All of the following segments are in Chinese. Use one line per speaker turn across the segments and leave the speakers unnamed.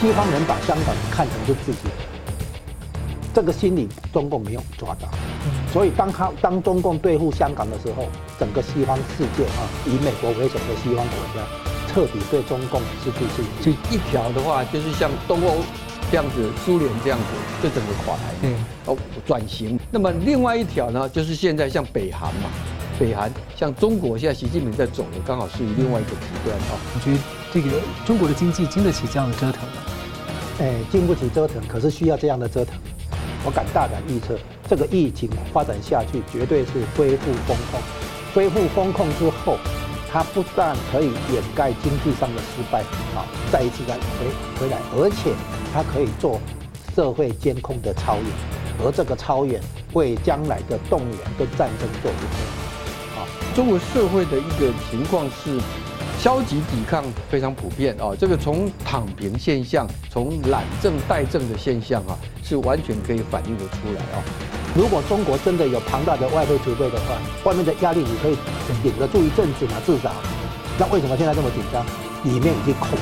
西方人把香港看成是自己的，这个心理中共没有抓到，所以当他当中共对付香港的时候，整个西方世界啊，以美国为首的西方国家，彻底对中共失去信心。
所以一条的话，就是像东欧这样子，苏联这样子，就整个垮台。嗯，哦，转型。那么另外一条呢，就是现在像北韩嘛，北韩像中国现在习近平在走的，刚好是另外一个极端啊。
我觉得这个中国的经济经得起这样的折腾吗？
哎，经不起折腾，可是需要这样的折腾。我敢大胆预测，这个疫情发展下去，绝对是恢复风控。恢复风控之后，它不但可以掩盖经济上的失败，啊，再一次再回回来，而且它可以做社会监控的超越，而这个超越为将来的动员跟战争做准备。啊，
中国社会的一个情况是。消极抵抗非常普遍啊，这个从躺平现象，从懒政怠政的现象啊，是完全可以反映得出来啊。
如果中国真的有庞大的外汇储备的话，外面的压力你可以顶得住一阵子嘛，至少。那为什么现在这么紧张？里面已经空了。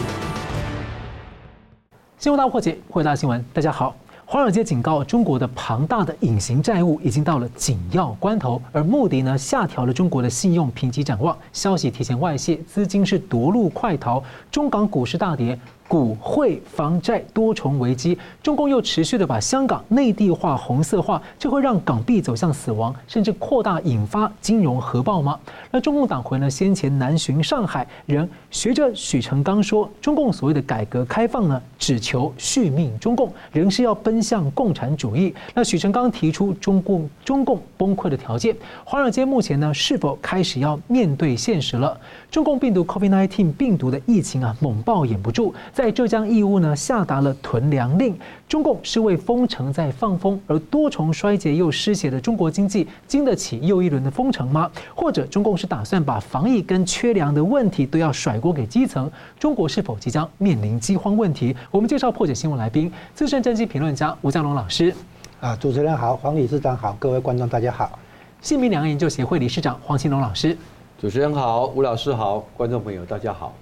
新闻大破解，汇大新闻，大家好。华尔街警告，中国的庞大的隐形债务已经到了紧要关头，而穆迪呢下调了中国的信用评级展望，消息提前外泄，资金是夺路快逃，中港股市大跌。股汇房债多重危机，中共又持续的把香港内地化、红色化，这会让港币走向死亡，甚至扩大引发金融核爆吗？那中共党魁呢先前南巡上海，仍学着许成刚说，中共所谓的改革开放呢，只求续命中共，仍是要奔向共产主义。那许成刚提出中共中共崩溃的条件，华尔街目前呢是否开始要面对现实了？中共病毒 COVID-19 病毒的疫情啊猛爆掩不住。在浙江义乌呢，下达了囤粮令。中共是为封城在放风，而多重衰竭又失血的中国经济经得起又一轮的封城吗？或者中共是打算把防疫跟缺粮的问题都要甩锅给基层？中国是否即将面临饥荒问题？我们介绍破解新闻来宾，资深政经评论家吴江龙老师。
啊，主持人好，黄理事长好，各位观众大家好。
新民两岸研究协会理事长黄庆龙老师。
主持人好，吴老师好，观众朋友大家好。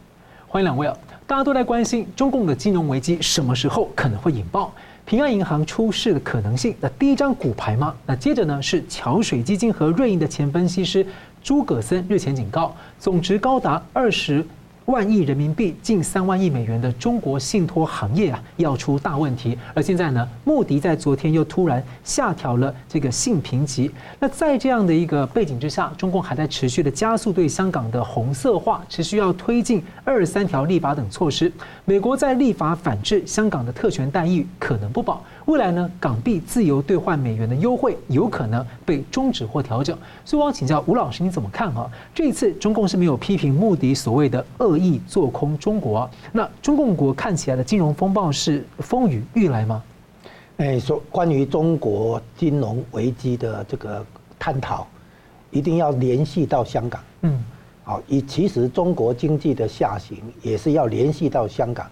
欢迎两位啊！大家都在关心中共的金融危机什么时候可能会引爆？平安银行出事的可能性，那第一张骨牌吗？那接着呢是桥水基金和瑞银的前分析师诸葛森日前警告，总值高达二十。万亿人民币，近三万亿美元的中国信托行业啊，要出大问题。而现在呢，穆迪在昨天又突然下调了这个信评级。那在这样的一个背景之下，中共还在持续的加速对香港的红色化，持续要推进二三条立法等措施。美国在立法反制香港的特权待遇可能不保。未来呢，港币自由兑换美元的优惠有可能被终止或调整。所以我想请教吴老师，你怎么看啊？这一次中共是没有批评穆迪所谓的恶意做空中国，那中共国看起来的金融风暴是风雨欲来吗？
哎，说关于中国金融危机的这个探讨，一定要联系到香港。嗯，好，以其实中国经济的下行也是要联系到香港。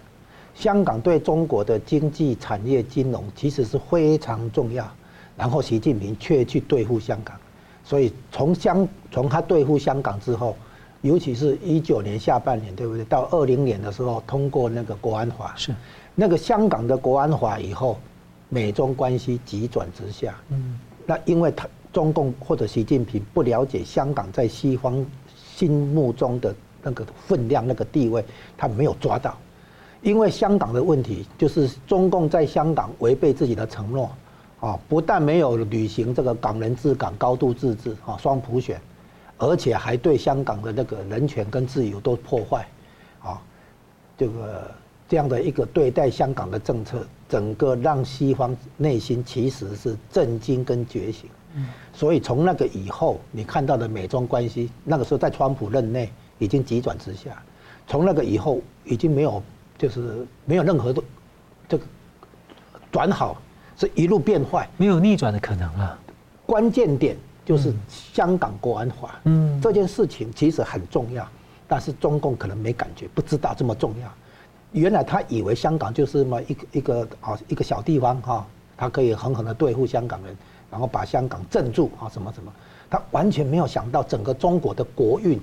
香港对中国的经济产业金融其实是非常重要，然后习近平却去对付香港，所以从香从他对付香港之后，尤其是一九年下半年，对不对？到二零年的时候通过那个国安法，是那个香港的国安法以后，美中关系急转直下。嗯，那因为他中共或者习近平不了解香港在西方心目中的那个分量、那个地位，他没有抓到。因为香港的问题，就是中共在香港违背自己的承诺，啊，不但没有履行这个港人治港、高度自治、啊双普选，而且还对香港的那个人权跟自由都破坏，啊，这个这样的一个对待香港的政策，整个让西方内心其实是震惊跟觉醒。嗯，所以从那个以后，你看到的美中关系，那个时候在川普任内已经急转直下，从那个以后已经没有。就是没有任何的这个转好，是一路变坏，
没有逆转的可能了。
关键点就是香港国安法，嗯，这件事情其实很重要，但是中共可能没感觉，不知道这么重要。原来他以为香港就是这么一个一个啊一个小地方哈，他可以狠狠的对付香港人，然后把香港镇住啊什么什么，他完全没有想到整个中国的国运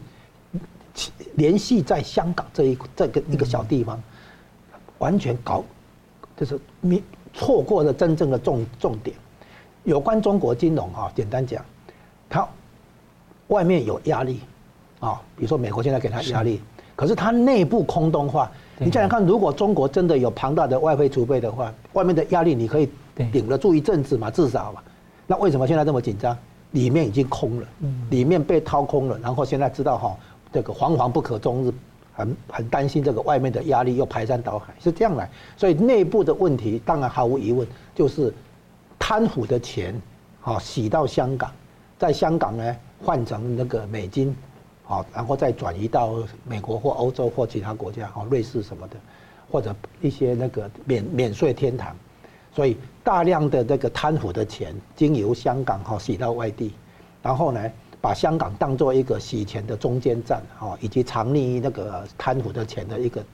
联系在香港这一这个一个小地方。完全搞就是你错过了真正的重重点。有关中国金融哈，简单讲，它外面有压力啊，比如说美国现在给它压力，可是它内部空洞化。你想想看，如果中国真的有庞大的外汇储备的话，外面的压力你可以顶得住一阵子嘛，至少嘛。那为什么现在这么紧张？里面已经空了，里面被掏空了，然后现在知道哈，这个惶惶不可终日，很很担心这个外面的压力又排山倒海，是这样来。所以内部的问题当然毫无疑问就是贪腐的钱，好洗到香港，在香港呢换成那个美金。好，然后再转移到美国或欧洲或其他国家，哦，瑞士什么的，或者一些那个免免税天堂，所以大量的这个贪腐的钱经由香港哈洗到外地，然后呢，把香港当做一个洗钱的中间站，哈，以及藏匿那个贪腐的钱的一个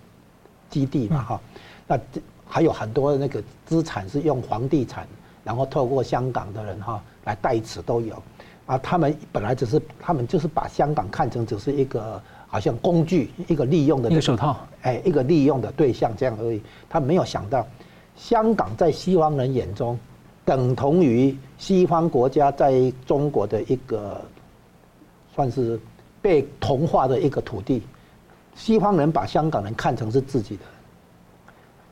基地嘛，哈，那还有很多那个资产是用房地产，然后透过香港的人哈来代持都有。啊，他们本来只是，他们就是把香港看成只是一个好像工具，一个利用的、那个、
一个手套，
哎，一个利用的对象这样而已。他没有想到，香港在西方人眼中，等同于西方国家在中国的一个，算是被同化的一个土地。西方人把香港人看成是自己的，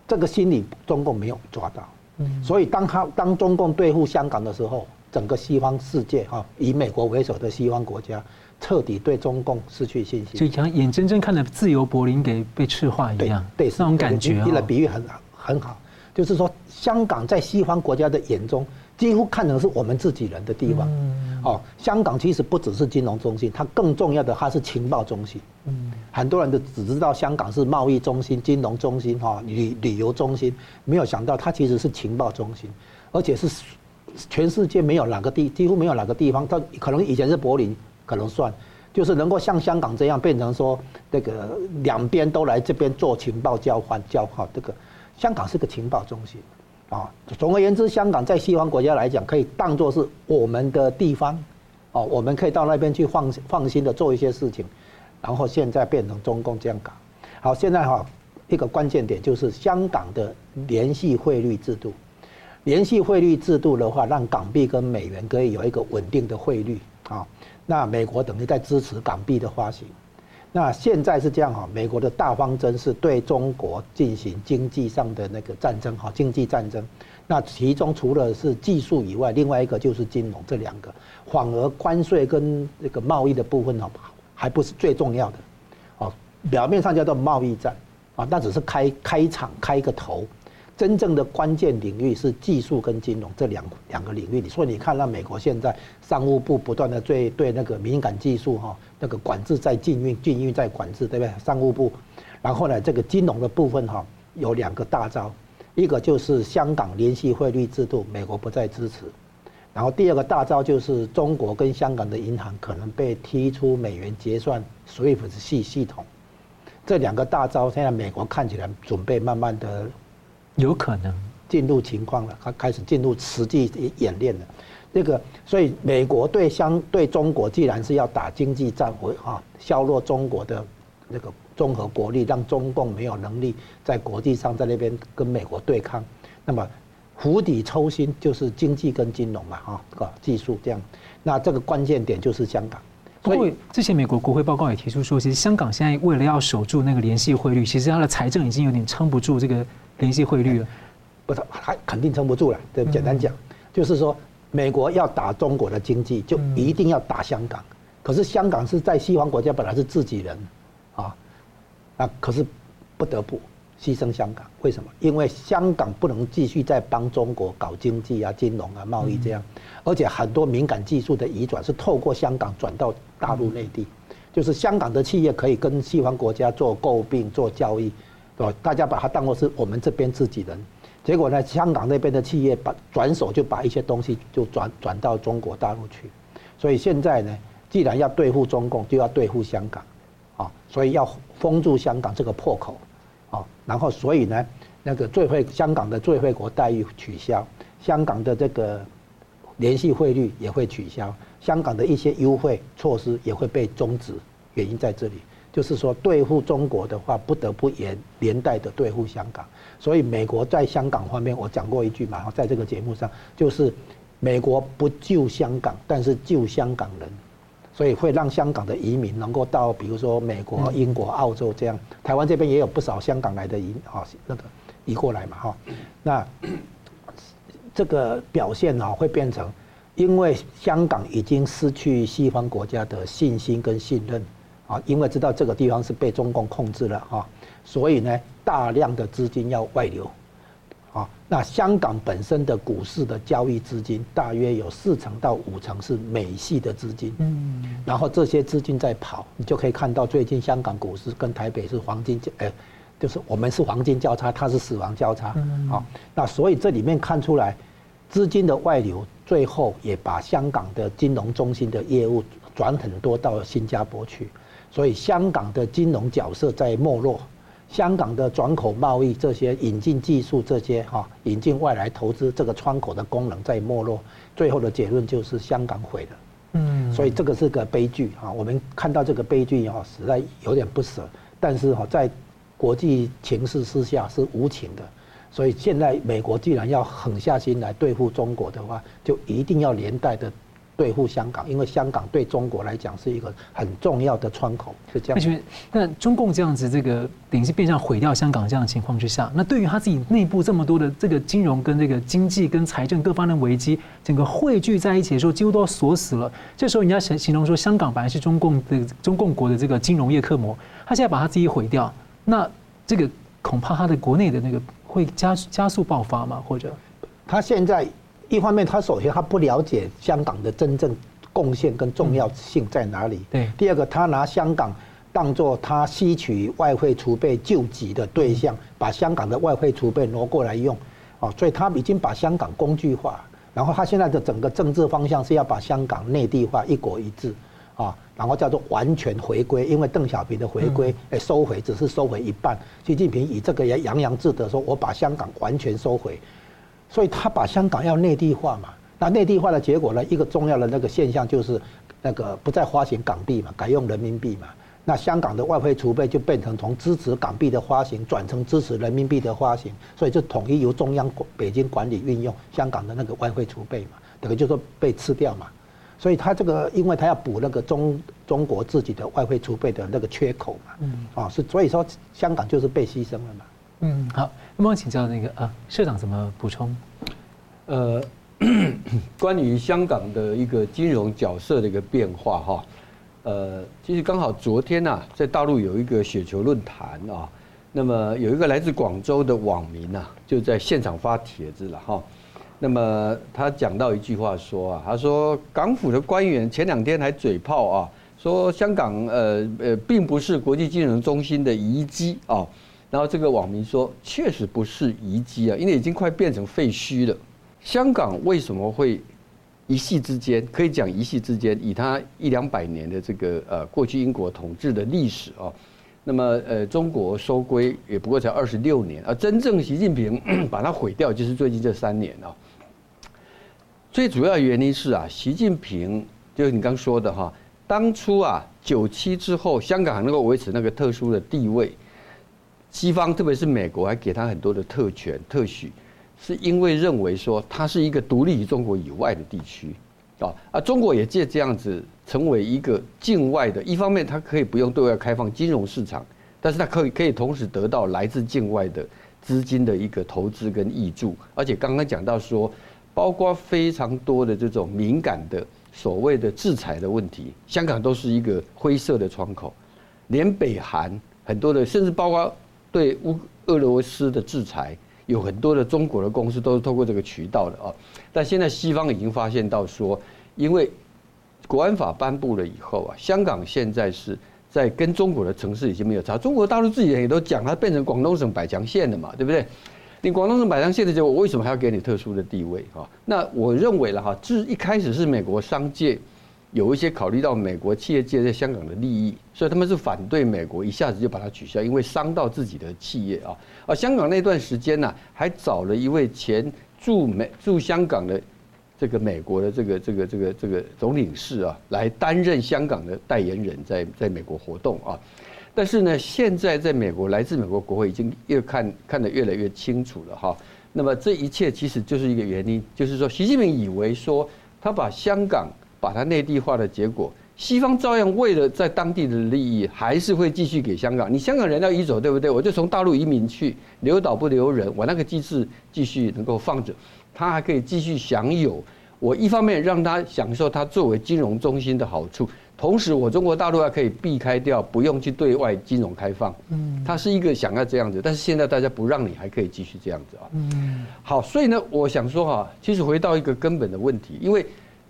这个心理中共没有抓到。嗯，所以当他当中共对付香港的时候。整个西方世界哈，以美国为首的西方国家彻底对中共失去信心，
就像眼睁睁看着自由柏林给被赤化一样，对，那种感觉。
你的比喻很很好，就是说香港在西方国家的眼中，几乎看成是我们自己人的地方。哦，香港其实不只是金融中心，它更重要的，它是情报中心。嗯，很多人都只知道香港是贸易中心、金融中心、哈旅旅游中心，没有想到它其实是情报中心，而且是。全世界没有哪个地，几乎没有哪个地方，它可能以前是柏林，可能算，就是能够像香港这样变成说，这个两边都来这边做情报交换交换。这个香港是个情报中心，啊，总而言之，香港在西方国家来讲，可以当作是我们的地方，哦，我们可以到那边去放放心的做一些事情，然后现在变成中共这样搞。好，现在哈一个关键点就是香港的联系汇率制度。联系汇率制度的话，让港币跟美元可以有一个稳定的汇率啊。那美国等于在支持港币的发行。那现在是这样哈，美国的大方针是对中国进行经济上的那个战争哈，经济战争。那其中除了是技术以外，另外一个就是金融这两个，反而关税跟那个贸易的部分哦，还不是最重要的哦。表面上叫做贸易战啊，那只是开开场开个头。真正的关键领域是技术跟金融这两两个领域。所以你看到美国现在商务部不断的对对那个敏感技术哈那个管制在禁运，禁运在管制，对不对？商务部，然后呢，这个金融的部分哈有两个大招，一个就是香港联系汇率制度，美国不再支持，然后第二个大招就是中国跟香港的银行可能被踢出美元结算 SWIFT 系系统，这两个大招现在美国看起来准备慢慢的。
有可能
进入情况了，他开始进入实际演练了。这个，所以美国对相对中国，既然是要打经济战，会哈削弱中国的那个综合国力，让中共没有能力在国际上在那边跟美国对抗。那么釜底抽薪就是经济跟金融嘛，哈，个技术这样。那这个关键点就是香港。
所以之前美国国会报告也提出说，其实香港现在为了要守住那个联系汇率，其实它的财政已经有点撑不住这个。联系汇率了，
不是还肯定撑不住了。对，简单讲，就是说，美国要打中国的经济，就一定要打香港。可是香港是在西方国家本来是自己人，啊，啊，可是不得不牺牲香港。为什么？因为香港不能继续再帮中国搞经济啊、金融啊、贸易这样，而且很多敏感技术的移转是透过香港转到大陆内地，就是香港的企业可以跟西方国家做购并、做交易。对，大家把它当做是我们这边自己人，结果呢，香港那边的企业把转手就把一些东西就转转到中国大陆去，所以现在呢，既然要对付中共，就要对付香港，啊，所以要封住香港这个破口，啊，然后所以呢，那个最惠香港的最惠国待遇取消，香港的这个联系汇率也会取消，香港的一些优惠措施也会被终止，原因在这里。就是说对付中国的话，不得不连连带的对付香港。所以美国在香港方面，我讲过一句嘛，在这个节目上，就是美国不救香港，但是救香港人，所以会让香港的移民能够到，比如说美国、英国、澳洲这样。台湾这边也有不少香港来的移啊，那个移过来嘛哈。那这个表现呢，会变成，因为香港已经失去西方国家的信心跟信任啊，因为知道这个地方是被中共控制了哈，所以呢。大量的资金要外流，啊，那香港本身的股市的交易资金大约有四成到五成是美系的资金，嗯，然后这些资金在跑，你就可以看到最近香港股市跟台北是黄金，哎，就是我们是黄金交叉，它是死亡交叉，啊，那所以这里面看出来，资金的外流，最后也把香港的金融中心的业务转很多到新加坡去，所以香港的金融角色在没落。香港的转口贸易，这些引进技术，这些哈引进外来投资，这个窗口的功能在没落，最后的结论就是香港毁了。嗯，所以这个是个悲剧啊。我们看到这个悲剧哈，实在有点不舍。但是哈，在国际情势之下是无情的，所以现在美国既然要狠下心来对付中国的话，就一定要连带的。对付香港，因为香港对中国来讲是一个很重要的窗口，是这样。
那中共这样子，这个等于是变相毁掉香港这样的情况之下，那对于他自己内部这么多的这个金融跟这个经济跟财政各方的危机，整个汇聚在一起的时候，几乎都要锁死了。这时候人家形形容说，香港本来是中共的中共国的这个金融业刻模，他现在把他自己毁掉，那这个恐怕他的国内的那个会加加速爆发吗？或者
他现在？一方面，他首先他不了解香港的真正贡献跟重要性在哪里。对。第二个，他拿香港当做他吸取外汇储备救急的对象，把香港的外汇储备挪过来用，哦，所以他已经把香港工具化。然后他现在的整个政治方向是要把香港内地化，一国一制，啊，然后叫做完全回归。因为邓小平的回归，哎，收回只是收回一半。习近平以这个也洋洋自得说：“我把香港完全收回。”所以他把香港要内地化嘛，那内地化的结果呢？一个重要的那个现象就是，那个不再发行港币嘛，改用人民币嘛。那香港的外汇储备就变成从支持港币的发行转成支持人民币的发行，所以就统一由中央北京管理运用香港的那个外汇储备嘛，等于就是说被吃掉嘛。所以他这个，因为他要补那个中中国自己的外汇储备的那个缺口嘛，嗯，啊，是所以说香港就是被牺牲了嘛。
嗯，好，那么请教那个啊，社长怎么补充？
呃，关于香港的一个金融角色的一个变化哈，呃，其实刚好昨天呐、啊，在大陆有一个雪球论坛啊，那么有一个来自广州的网民呐、啊，就在现场发帖子了哈。那么他讲到一句话说啊，他说港府的官员前两天还嘴炮啊，说香港呃呃并不是国际金融中心的遗迹啊。然后这个网民说，确实不是遗迹啊，因为已经快变成废墟了。香港为什么会一夕之间，可以讲一夕之间，以它一两百年的这个呃过去英国统治的历史啊，那么呃中国收归也不过才二十六年，而真正习近平 把它毁掉，就是最近这三年啊。最主要原因是啊，习近平就是你刚说的哈，当初啊九七之后，香港还能够维持那个特殊的地位。西方特别是美国还给他很多的特权特许，是因为认为说它是一个独立于中国以外的地区，啊，而中国也借这样子成为一个境外的，一方面它可以不用对外开放金融市场，但是它可以可以同时得到来自境外的资金的一个投资跟挹注，而且刚刚讲到说，包括非常多的这种敏感的所谓的制裁的问题，香港都是一个灰色的窗口，连北韩很多的，甚至包括。对乌俄罗斯的制裁，有很多的中国的公司都是透过这个渠道的啊。但现在西方已经发现到说，因为国安法颁布了以后啊，香港现在是在跟中国的城市已经没有差。中国大陆自己人也都讲，它变成广东省百强县了嘛，对不对？你广东省百强县的结果，为什么还要给你特殊的地位啊？那我认为了哈，自一开始是美国商界。有一些考虑到美国企业界在香港的利益，所以他们是反对美国一下子就把它取消，因为伤到自己的企业啊。而香港那段时间呢，还找了一位前驻美驻香港的这个美国的这个这个这个这个总领事啊，来担任香港的代言人，在在美国活动啊。但是呢，现在在美国，来自美国国会已经越看看得越来越清楚了哈。那么这一切其实就是一个原因，就是说习近平以为说他把香港把它内地化的结果，西方照样为了在当地的利益，还是会继续给香港。你香港人要移走，对不对？我就从大陆移民去，留岛不留人，我那个机制继续能够放着，他还可以继续享有。我一方面让他享受他作为金融中心的好处。同时，我中国大陆还可以避开掉，不用去对外金融开放。嗯，他是一个想要这样子，但是现在大家不让你，还可以继续这样子啊。嗯，好，所以呢，我想说哈，其实回到一个根本的问题，因为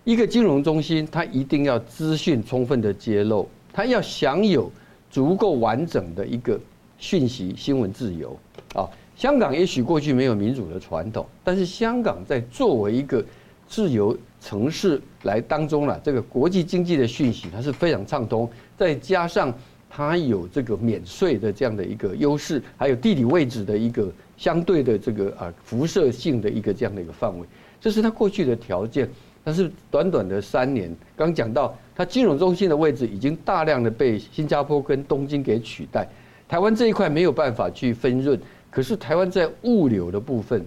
一个金融中心，它一定要资讯充分的揭露，它要享有足够完整的一个讯息新闻自由啊。香港也许过去没有民主的传统，但是香港在作为一个自由城市来当中了，这个国际经济的讯息它是非常畅通，再加上它有这个免税的这样的一个优势，还有地理位置的一个相对的这个啊辐射性的一个这样的一个范围，这是它过去的条件。但是短短的三年，刚讲到它金融中心的位置已经大量的被新加坡跟东京给取代，台湾这一块没有办法去分润，可是台湾在物流的部分，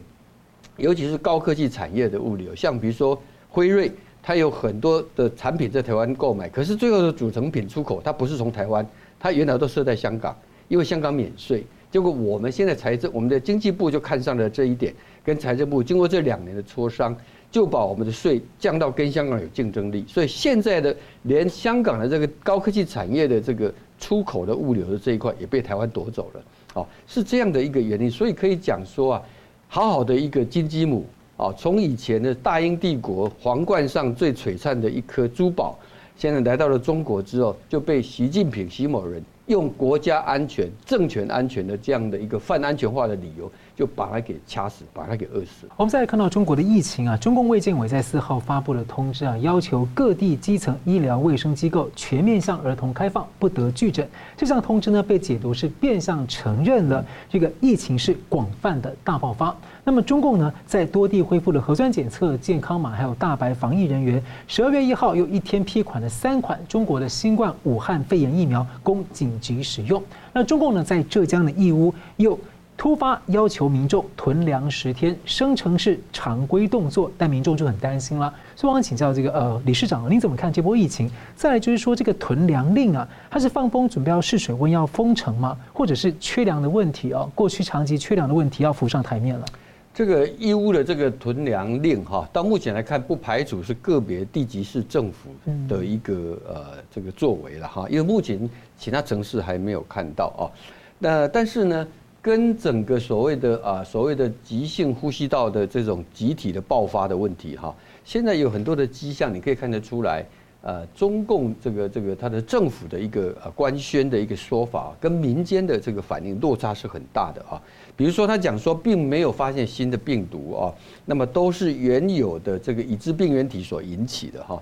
尤其是高科技产业的物流，像比如说。辉瑞，它有很多的产品在台湾购买，可是最后的组成品出口，它不是从台湾，它原来都设在香港，因为香港免税。结果我们现在财政，我们的经济部就看上了这一点，跟财政部经过这两年的磋商，就把我们的税降到跟香港有竞争力。所以现在的连香港的这个高科技产业的这个出口的物流的这一块也被台湾夺走了。哦，是这样的一个原因，所以可以讲说啊，好好的一个金鸡母。啊，从以前的大英帝国皇冠上最璀璨的一颗珠宝，现在来到了中国之后，就被习近平习某人用国家安全、政权安全的这样的一个泛安全化的理由。就把它给掐死，把它给饿死。
我们再来看到中国的疫情啊，中共卫健委在四号发布了通知啊，要求各地基层医疗卫生机构全面向儿童开放，不得拒诊。这项通知呢，被解读是变相承认了这个疫情是广泛的大爆发。那么中共呢，在多地恢复了核酸检测、健康码，还有大白防疫人员。十二月一号又一天批款了三款中国的新冠武汉肺炎疫苗供紧急使用。那中共呢，在浙江的义乌又。突发要求民众囤粮十天，声称是常规动作，但民众就很担心了。所以我想请教这个呃理事长，您怎么看这波疫情？再来就是说这个囤粮令啊，它是放风准备要试水温要封城吗？或者是缺粮的问题啊？过去长期缺粮的问题要浮上台面了。
这个义乌的这个囤粮令哈，到目前来看不排除是个别地级市政府的一个呃这个作为了哈，因为目前其他城市还没有看到啊。那但是呢？跟整个所谓的啊所谓的急性呼吸道的这种集体的爆发的问题哈，现在有很多的迹象，你可以看得出来，呃，中共这个这个它的政府的一个呃官宣的一个说法，跟民间的这个反应落差是很大的啊。比如说他讲说，并没有发现新的病毒啊，那么都是原有的这个已知病原体所引起的哈。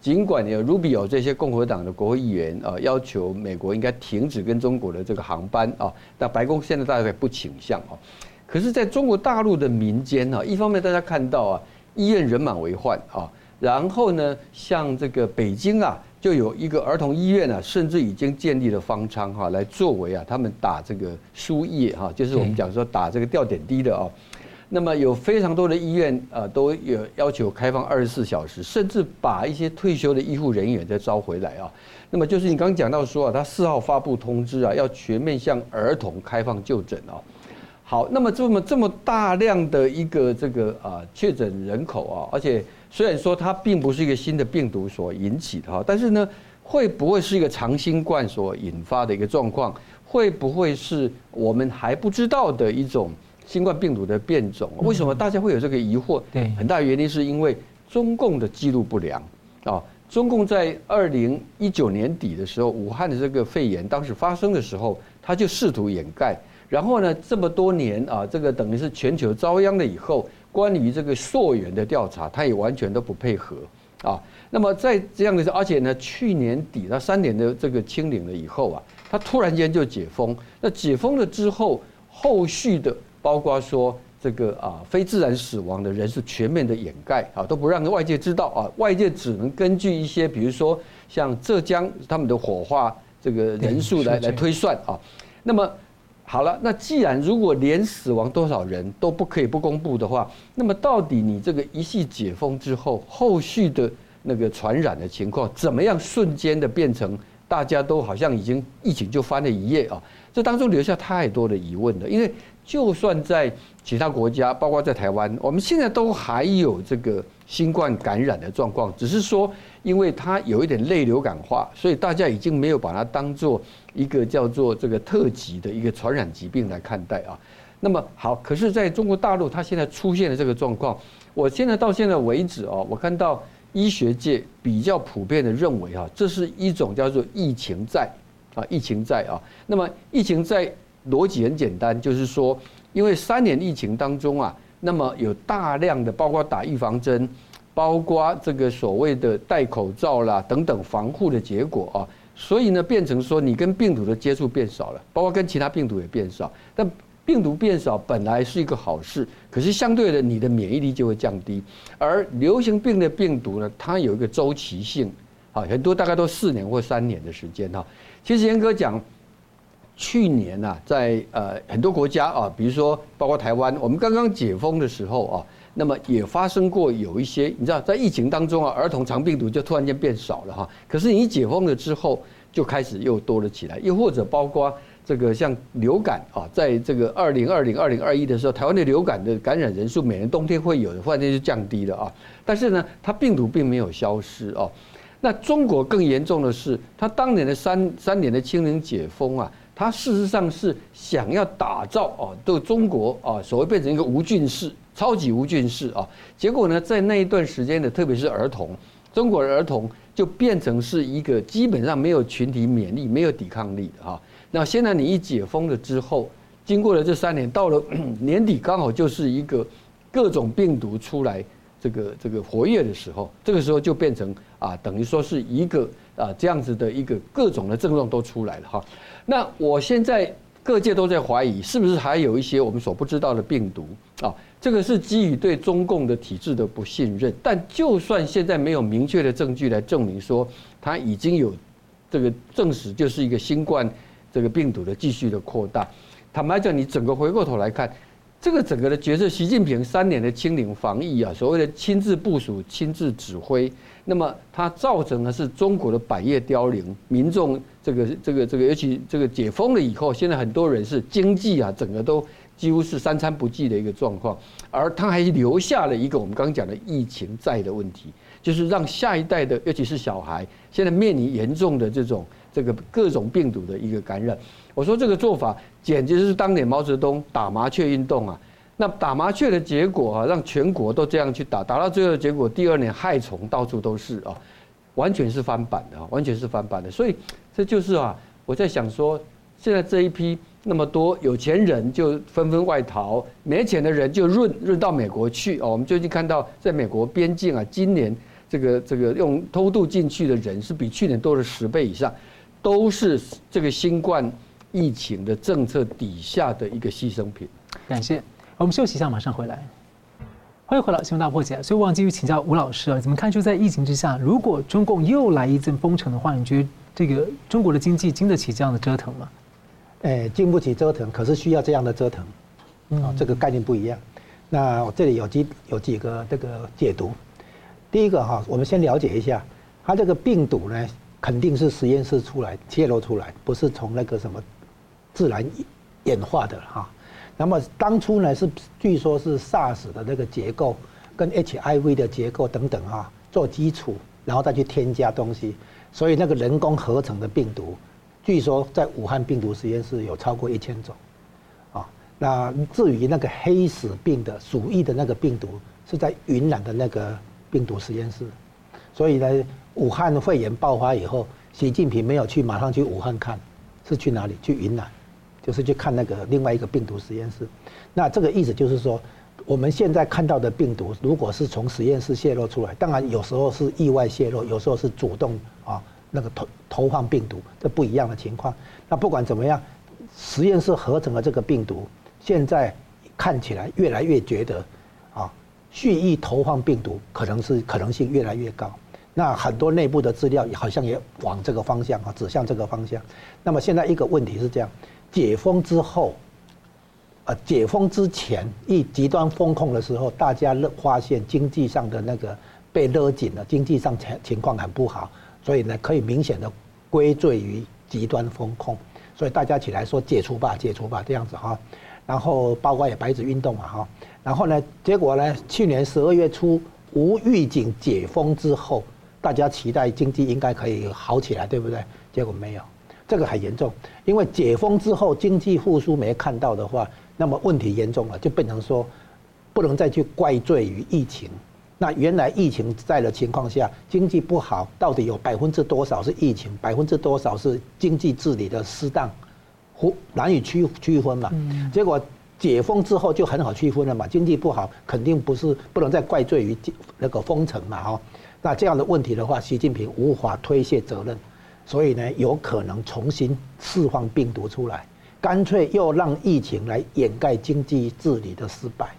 尽管有 Rubio 这些共和党的国会议员啊，要求美国应该停止跟中国的这个航班啊，但白宫现在大概不倾向啊。可是，在中国大陆的民间啊，一方面大家看到啊，医院人满为患啊，然后呢，像这个北京啊，就有一个儿童医院啊，甚至已经建立了方舱哈，来作为啊，他们打这个输液哈，就是我们讲说打这个吊点滴的啊。那么有非常多的医院啊，都有要求开放二十四小时，甚至把一些退休的医护人员再招回来啊。那么就是你刚刚讲到说啊，他四号发布通知啊，要全面向儿童开放就诊啊。好，那么这么这么大量的一个这个啊确诊人口啊，而且虽然说它并不是一个新的病毒所引起的哈，但是呢，会不会是一个长新冠所引发的一个状况？会不会是我们还不知道的一种？新冠病毒的变种，为什么大家会有这个疑惑？对，很大原因是因为中共的记录不良啊。中共在二零一九年底的时候，武汉的这个肺炎当时发生的时候，他就试图掩盖。然后呢，这么多年啊，这个等于是全球遭殃了以后，关于这个溯源的调查，他也完全都不配合啊。那么在这样的，而且呢，去年底他三年的这个清零了以后啊，他突然间就解封。那解封了之后，后续的。包括说这个啊，非自然死亡的人是全面的掩盖啊，都不让外界知道啊，外界只能根据一些，比如说像浙江他们的火化这个人数来来推算啊。那么好了，那既然如果连死亡多少人都不可以不公布的话，那么到底你这个一系解封之后，后续的那个传染的情况怎么样瞬间的变成大家都好像已经疫情就翻了一页啊？这当中留下太多的疑问了，因为就算在其他国家，包括在台湾，我们现在都还有这个新冠感染的状况，只是说因为它有一点类流感化，所以大家已经没有把它当做一个叫做这个特级的一个传染疾病来看待啊。那么好，可是在中国大陆，它现在出现了这个状况，我现在到现在为止哦，我看到医学界比较普遍的认为啊，这是一种叫做疫情在啊，疫情在啊。那么疫情在逻辑很简单，就是说。因为三年疫情当中啊，那么有大量的包括打预防针，包括这个所谓的戴口罩啦等等防护的结果啊，所以呢变成说你跟病毒的接触变少了，包括跟其他病毒也变少。但病毒变少本来是一个好事，可是相对的你的免疫力就会降低。而流行病的病毒呢，它有一个周期性，啊，很多大概都四年或三年的时间哈。其实严格讲。去年呐，在呃很多国家啊，比如说包括台湾，我们刚刚解封的时候啊，那么也发生过有一些，你知道，在疫情当中啊，儿童肠病毒就突然间变少了哈。可是你解封了之后，就开始又多了起来。又或者包括这个像流感啊，在这个二零二零二零二一的时候，台湾的流感的感染人数每年冬天会有的，忽然间就降低了啊。但是呢，它病毒并没有消失哦。那中国更严重的是，它当年的三三年的清零解封啊。他事实上是想要打造啊，对中国啊，所谓变成一个无菌室，超级无菌室啊。结果呢，在那一段时间的，特别是儿童，中国的儿童就变成是一个基本上没有群体免疫、没有抵抗力的哈。那现在你一解封了之后，经过了这三年，到了年底刚好就是一个各种病毒出来这个这个活跃的时候，这个时候就变成啊，等于说是一个啊这样子的一个各种的症状都出来了哈。那我现在各界都在怀疑，是不是还有一些我们所不知道的病毒啊？这个是基于对中共的体制的不信任。但就算现在没有明确的证据来证明说它已经有这个证实，就是一个新冠这个病毒的继续的扩大。坦白讲，你整个回过头来看，这个整个的决策，习近平三年的清零防疫啊，所谓的亲自部署、亲自指挥。那么它造成的是中国的百业凋零，民众这个这个这个，尤其这个解封了以后，现在很多人是经济啊，整个都几乎是三餐不继的一个状况，而他还留下了一个我们刚刚讲的疫情在的问题，就是让下一代的，尤其是小孩，现在面临严重的这种这个各种病毒的一个感染。我说这个做法简直是当年毛泽东打麻雀运动啊。那打麻雀的结果啊，让全国都这样去打，打到最后的结果，第二年害虫到处都是啊，完全是翻版的啊，完全是翻版的。所以这就是啊，我在想说，现在这一批那么多有钱人就纷纷外逃，没钱的人就润润到美国去哦。我们最近看到在美国边境啊，今年这个这个用偷渡进去的人是比去年多了十倍以上，都是这个新冠疫情的政策底下的一个牺牲品。
感谢。我们休息一下，马上回来。欢迎回来，新闻大破解。所以，我想继续请教吴老师啊，怎么看？就在疫情之下，如果中共又来一阵封城的话，你觉得这个中国的经济经得起这样的折腾吗？
哎，经不起折腾，可是需要这样的折腾。啊，这个概念不一样。那我这里有几有几个这个解读。第一个哈，我们先了解一下，它这个病毒呢，肯定是实验室出来泄露出来，不是从那个什么自然演化的哈。那么当初呢，是据说是 SARS 的那个结构跟 HIV 的结构等等啊做基础，然后再去添加东西，所以那个人工合成的病毒，据说在武汉病毒实验室有超过一千种，啊，那至于那个黑死病的鼠疫的那个病毒是在云南的那个病毒实验室，所以呢，武汉肺炎爆发以后，习近平没有去马上去武汉看，是去哪里？去云南。就是去看那个另外一个病毒实验室，那这个意思就是说，我们现在看到的病毒，如果是从实验室泄露出来，当然有时候是意外泄露，有时候是主动啊那个投投放病毒，这不一样的情况。那不管怎么样，实验室合成的这个病毒，现在看起来越来越觉得啊蓄意投放病毒可能是可能性越来越高。那很多内部的资料好像也往这个方向啊，指向这个方向。那么现在一个问题是这样：解封之后，呃，解封之前一极端风控的时候，大家发现经济上的那个被勒紧了，经济上情情况很不好，所以呢，可以明显的归罪于极端风控，所以大家起来说解除吧，解除吧这样子哈。然后包括也白纸运动嘛哈。然后呢，结果呢，去年十二月初无预警解封之后。大家期待经济应该可以好起来，对不对？结果没有，这个很严重。因为解封之后经济复苏没看到的话，那么问题严重了，就变成说不能再去怪罪于疫情。那原来疫情在的情况下，经济不好，到底有百分之多少是疫情，百分之多少是经济治理的失当，或难以区区分嘛？结果解封之后就很好区分了嘛。经济不好，肯定不是不能再怪罪于那个封城嘛，哈。那这样的问题的话，习近平无法推卸责任，所以呢，有可能重新释放病毒出来，干脆又让疫情来掩盖经济治理的失败。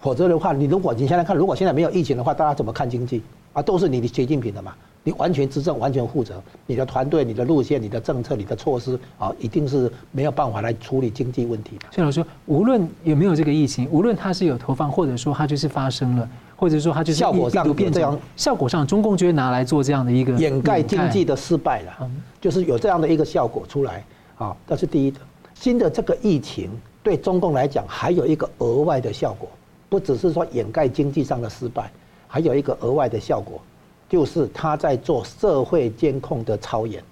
否则的话，你如果你现在看，如果现在没有疫情的话，大家怎么看经济啊？都是你的习近平的嘛，你完全执政，完全负责，你的团队、你的路线、你的政策、你的措施啊，一定是没有办法来处理经济问题。
谢老师，无论有没有这个疫情，无论它是有投放，或者说它就是发生了。或者说，它就是
效果上变这样，
效果上，中共就会拿来做这样的一个
掩盖经济的失败了，就是有这样的一个效果出来啊。这是第一的，新的这个疫情对中共来讲还有一个额外的效果，不只是说掩盖经济上的失败，还有一个额外的效果，就是他在做社会监控的操演，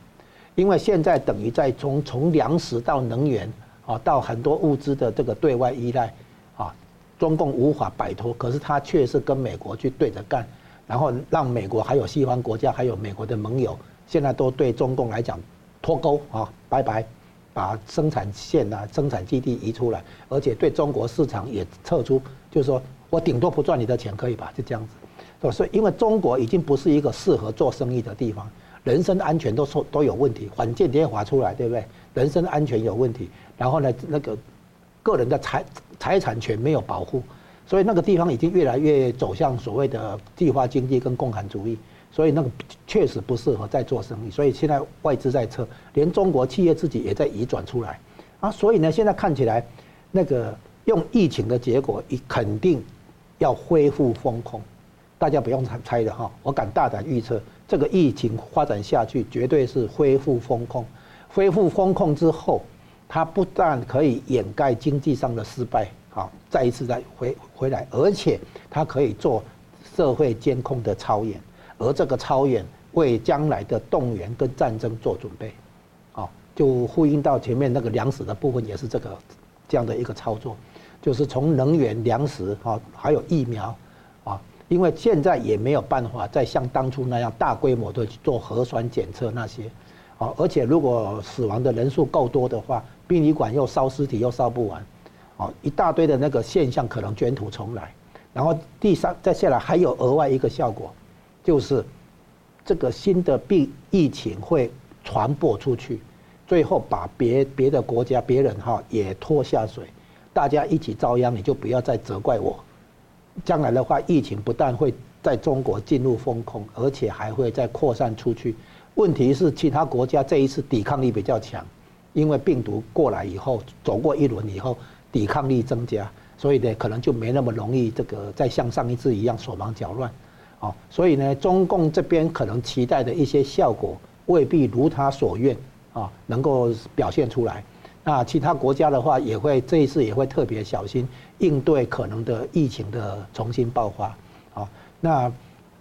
因为现在等于在从从粮食到能源啊，到很多物资的这个对外依赖啊。中共无法摆脱，可是他却是跟美国去对着干，然后让美国还有西方国家还有美国的盟友，现在都对中共来讲脱钩啊，拜拜，把生产线啊、生产基地移出来，而且对中国市场也撤出，就是说我顶多不赚你的钱，可以吧？就这样子，所以因为中国已经不是一个适合做生意的地方，人身安全都受都有问题，反间谍法出来，对不对？人身安全有问题，然后呢，那个个人的财。财产权没有保护，所以那个地方已经越来越走向所谓的计划经济跟共产主义，所以那个确实不适合再做生意。所以现在外资在撤，连中国企业自己也在移转出来啊。所以呢，现在看起来，那个用疫情的结果，肯定要恢复风控。大家不用猜猜的哈，我敢大胆预测，这个疫情发展下去，绝对是恢复风控。恢复风控之后。它不但可以掩盖经济上的失败，好，再一次再回回来，而且它可以做社会监控的操演，而这个操演为将来的动员跟战争做准备，好，就呼应到前面那个粮食的部分，也是这个这样的一个操作，就是从能源、粮食啊，还有疫苗，因为现在也没有办法再像当初那样大规模的去做核酸检测那些，啊，而且如果死亡的人数够多的话。殡仪馆又烧尸体又烧不完，哦，一大堆的那个现象可能卷土重来。然后第三再下来还有额外一个效果，就是这个新的病疫情会传播出去，最后把别别的国家别人哈也拖下水，大家一起遭殃，你就不要再责怪我。将来的话，疫情不但会在中国进入封控，而且还会再扩散出去。问题是其他国家这一次抵抗力比较强。因为病毒过来以后，走过一轮以后，抵抗力增加，所以呢，可能就没那么容易这个再像上一次一样手忙脚乱，啊，所以呢，中共这边可能期待的一些效果未必如他所愿啊，能够表现出来。那其他国家的话，也会这一次也会特别小心应对可能的疫情的重新爆发，啊，那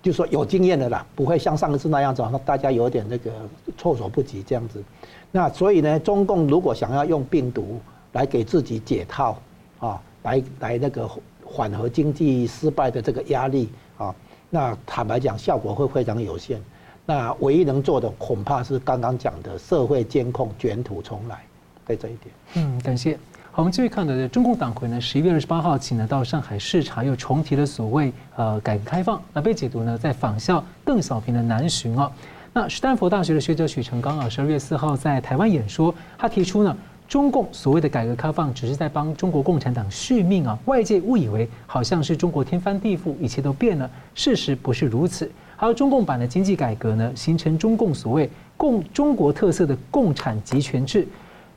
就说有经验的啦，不会像上一次那样子，大家有点那个措手不及这样子。那所以呢，中共如果想要用病毒来给自己解套啊，来来那个缓和经济失败的这个压力啊，那坦白讲效果会非常有限。那唯一能做的恐怕是刚刚讲的社会监控卷土重来，对这一点。
嗯，感谢。好，我们继续看的中共党魁呢，十一月二十八号起呢到上海视察，又重提了所谓呃改革开放，那被解读呢在仿效邓小平的南巡啊。那史丹佛大学的学者许成刚啊，十二月四号在台湾演说，他提出呢，中共所谓的改革开放只是在帮中国共产党续命啊，外界误以为好像是中国天翻地覆，一切都变了，事实不是如此。还有中共版的经济改革呢，形成中共所谓共中国特色的共产集权制。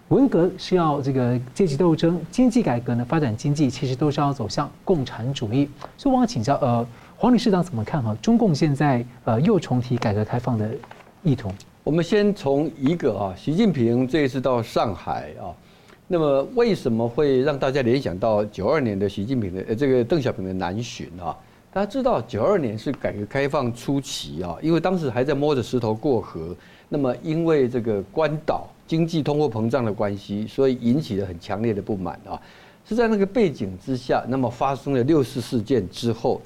文革是要这个阶级斗争，经济改革呢，发展经济其实都是要走向共产主义。所以我想请教，呃，黄理事长怎么看哈？中共现在呃又重提改革开放的意图？
我们先从一个啊，习近平这一次到上海啊，那么为什么会让大家联想到九二年的习近平的呃这个邓小平的南巡啊？大家知道九二年是改革开放初期啊，因为当时还在摸着石头过河，那么因为这个关岛。经济通货膨胀的关系，所以引起了很强烈的不满啊！是在那个背景之下，那么发生了六四事件之后，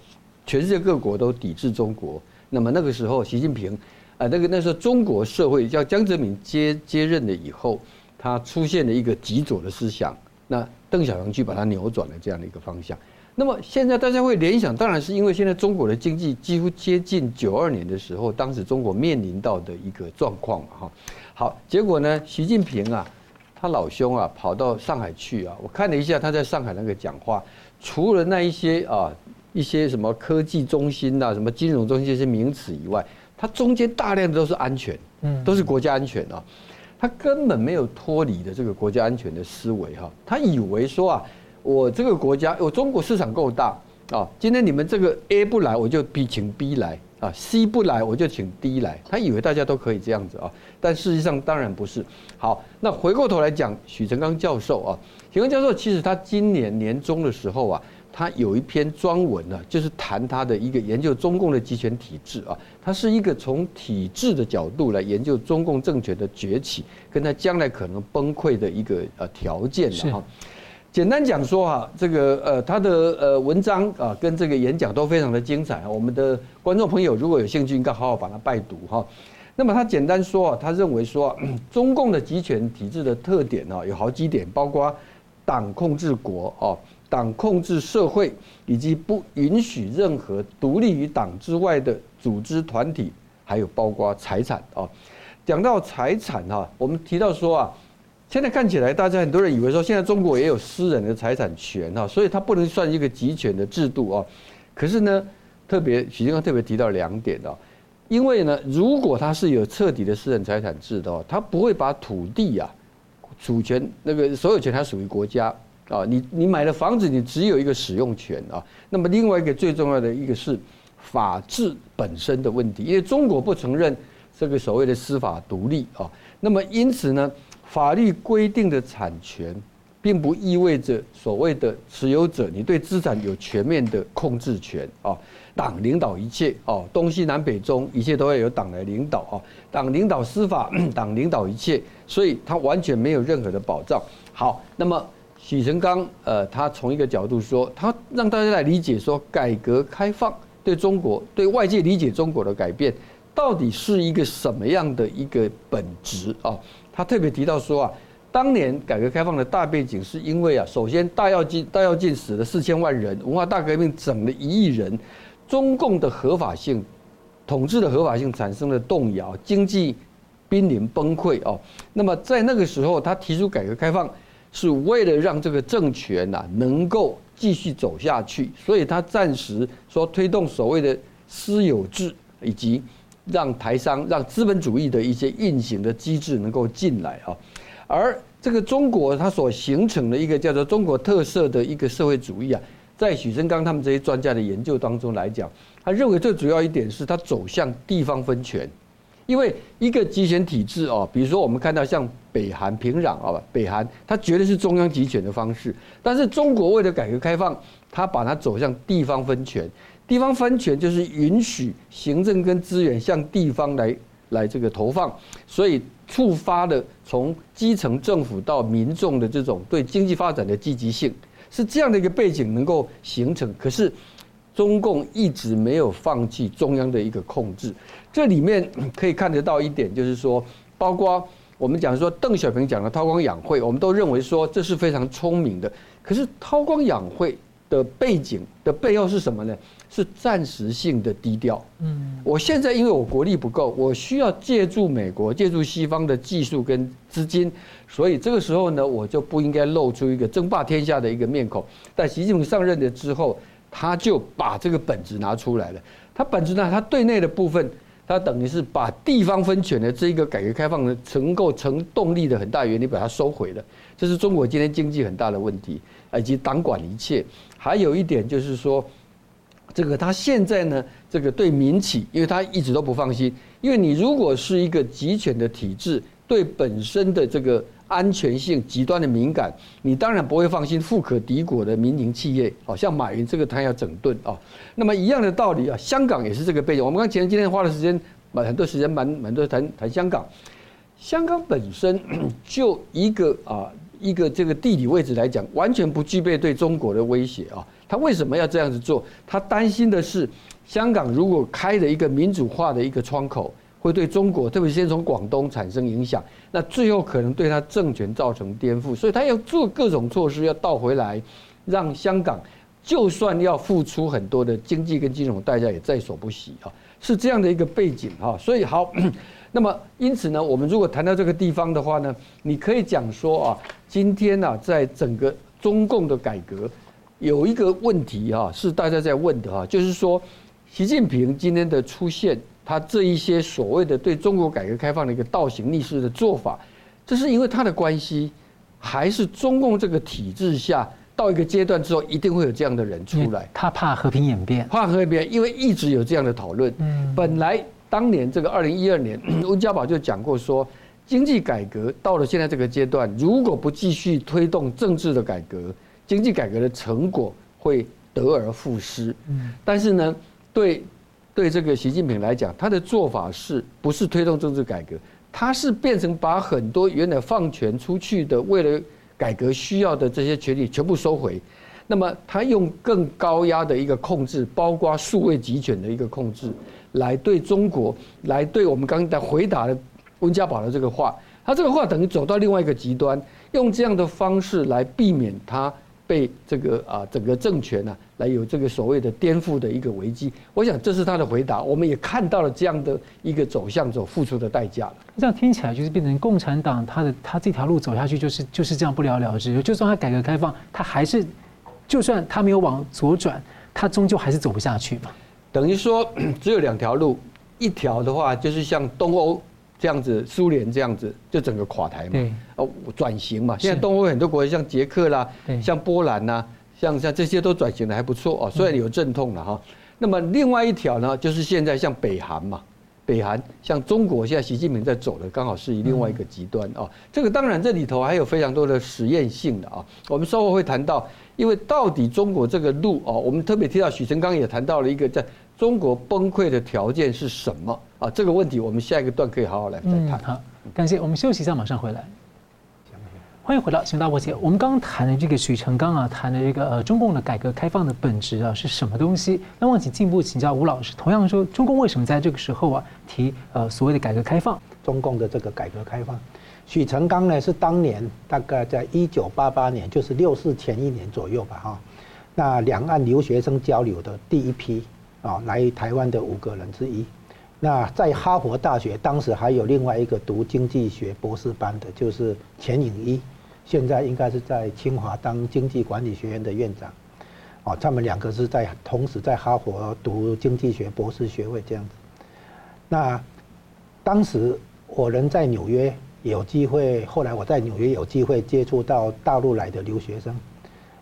全世界各国都抵制中国。那么那个时候，习近平啊，那个那时候中国社会叫江泽民接接任了以后，他出现了一个极左的思想，那邓小平去把它扭转了这样的一个方向。那么现在大家会联想，当然是因为现在中国的经济几乎接近九二年的时候，当时中国面临到的一个状况嘛，哈。好，结果呢？习近平啊，他老兄啊，跑到上海去啊。我看了一下他在上海那个讲话，除了那一些啊一些什么科技中心呐、啊、什么金融中心这些名词以外，他中间大量的都是安全，嗯，都是国家安全啊。他根本没有脱离的这个国家安全的思维哈。他以为说啊，我这个国家，我中国市场够大啊，今天你们这个 A 不来，我就 B 请 B 来。啊，C 不来我就请 D 来，他以为大家都可以这样子啊，但事实上当然不是。好，那回过头来讲，许成钢教授啊，许成钢教授其实他今年年中的时候啊，他有一篇专文呢，就是谈他的一个研究中共的集权体制啊，他是一个从体制的角度来研究中共政权的崛起，跟他将来可能崩溃的一个呃条件的哈。简单讲说哈，这个呃，他的呃文章啊，跟这个演讲都非常的精彩。我们的观众朋友如果有兴趣，应该好好把它拜读哈。那么他简单说啊，他认为说，中共的集权体制的特点啊，有好几点，包括党控制国啊，党控制社会，以及不允许任何独立于党之外的组织团体，还有包括财产啊。讲到财产哈，我们提到说啊。现在看起来，大家很多人以为说，现在中国也有私人的财产权哈，所以它不能算一个集权的制度啊。可是呢，特别许经刚特别提到两点啊，因为呢，如果它是有彻底的私人财产制的话，它不会把土地啊主权那个所有权它属于国家啊。你你买了房子，你只有一个使用权啊。那么另外一个最重要的一个是法治本身的问题，因为中国不承认这个所谓的司法独立啊。那么因此呢，法律规定的产权，并不意味着所谓的持有者，你对资产有全面的控制权啊。党领导一切啊，东西南北中，一切都要由党来领导啊。党领导司法，党领导一切，所以他完全没有任何的保障。好，那么许成刚呃，他从一个角度说，他让大家来理解说，改革开放对中国、对外界理解中国的改变，到底是一个什么样的一个本质啊？他特别提到说啊，当年改革开放的大背景是因为啊，首先大跃进，大跃进死了四千万人，文化大革命整了一亿人，中共的合法性、统治的合法性产生了动摇，经济濒临崩溃哦。那么在那个时候，他提出改革开放是为了让这个政权呐能够继续走下去，所以他暂时说推动所谓的私有制以及。让台商、让资本主义的一些运行的机制能够进来啊，而这个中国它所形成的一个叫做中国特色的一个社会主义啊，在许成钢他们这些专家的研究当中来讲，他认为最主要一点是它走向地方分权，因为一个集权体制啊，比如说我们看到像北韩平壤啊，北韩它绝对是中央集权的方式，但是中国为了改革开放，它把它走向地方分权。地方分权就是允许行政跟资源向地方来来这个投放，所以触发了从基层政府到民众的这种对经济发展的积极性，是这样的一个背景能够形成。可是中共一直没有放弃中央的一个控制，这里面可以看得到一点，就是说，包括我们讲说邓小平讲的韬光养晦，我们都认为说这是非常聪明的。可是韬光养晦的背景的背后是什么呢？是暂时性的低调。嗯，我现在因为我国力不够，我需要借助美国、借助西方的技术跟资金，所以这个时候呢，我就不应该露出一个争霸天下的一个面孔。但习近平上任了之后，他就把这个本质拿出来了。他本质呢，他对内的部分，他等于是把地方分权的这一个改革开放的成构成动力的很大原因把它收回了。这是中国今天经济很大的问题，以及党管一切。还有一点就是说，这个他现在呢，这个对民企，因为他一直都不放心，因为你如果是一个集权的体制，对本身的这个。安全性极端的敏感，你当然不会放心富可敌国的民营企业，好像马云这个他要整顿啊。那么一样的道理啊，香港也是这个背景。我们刚前今天花的时间蛮很多时间蛮蛮多谈谈香港。香港本身就一个啊一个这个地理位置来讲，完全不具备对中国的威胁啊。他为什么要这样子做？他担心的是香港如果开了一个民主化的一个窗口。会对中国，特别是先从广东产生影响，那最后可能对他政权造成颠覆，所以他要做各种措施，要倒回来，让香港就算要付出很多的经济跟金融代价，也在所不惜啊，是这样的一个背景哈。所以好，那么因此呢，我们如果谈到这个地方的话呢，你可以讲说啊，今天呢，在整个中共的改革有一个问题哈，是大家在问的哈，就是说习近平今天的出现。他这一些所谓的对中国改革开放的一个倒行逆施的做法，这是因为他的关系，还是中共这个体制下到一个阶段之后，一定会有这样的人出来？
他怕和平演变，
怕和平演变，因为一直有这样的讨论。嗯本来当年这个二零一二年，温家宝就讲过说，经济改革到了现在这个阶段，如果不继续推动政治的改革，经济改革的成果会得而复失。但是呢，对。对这个习近平来讲，他的做法是不是推动政治改革？他是变成把很多原来放权出去的，为了改革需要的这些权利全部收回。那么他用更高压的一个控制，包括数位集权的一个控制，来对中国，来对我们刚才回答的温家宝的这个话，他这个话等于走到另外一个极端，用这样的方式来避免他。被这个啊整个政权呢、来有这个所谓的颠覆的一个危机，我想这是他的回答。我们也看到了这样的一个走向所付出的代价了。
这样听起来就是变成共产党他的他这条路走下去就是就是这样不了了之。就算他改革开放，他还是就算他没有往左转，他终究还是走不下去嘛。
等于说 只有两条路，一条的话就是像东欧。这样子，苏联这样子就整个垮台嘛，哦，转型嘛。现在东欧很多国家，像捷克啦，像波兰呐，像像这些都转型的还不错哦，虽然有阵痛了哈。那么另外一条呢，就是现在像北韩嘛，北韩像中国现在习近平在走的，刚好是另外一个极端哦。这个当然这里头还有非常多的实验性的啊，我们稍后会谈到，因为到底中国这个路哦，我们特别提到许成刚也谈到了一个在。中国崩溃的条件是什么啊？这个问题我们下一个段可以好好来再谈。
好，感谢。我们休息一下，马上回来。欢迎回到《新大破解》。我们刚刚谈的这个许成刚啊，谈的这个呃中共的改革开放的本质啊是什么东西？那我请进一步请教吴老师，同样说，中共为什么在这个时候啊提呃所谓的改革开放？
中共的这个改革开放，许成刚呢是当年大概在一九八八年，就是六四前一年左右吧，哈，那两岸留学生交流的第一批。啊，来台湾的五个人之一。那在哈佛大学，当时还有另外一个读经济学博士班的，就是钱颖一，现在应该是在清华当经济管理学院的院长。哦，他们两个是在同时在哈佛读经济学博士学位这样子。那当时我人在纽约有机会，后来我在纽约有机会接触到大陆来的留学生，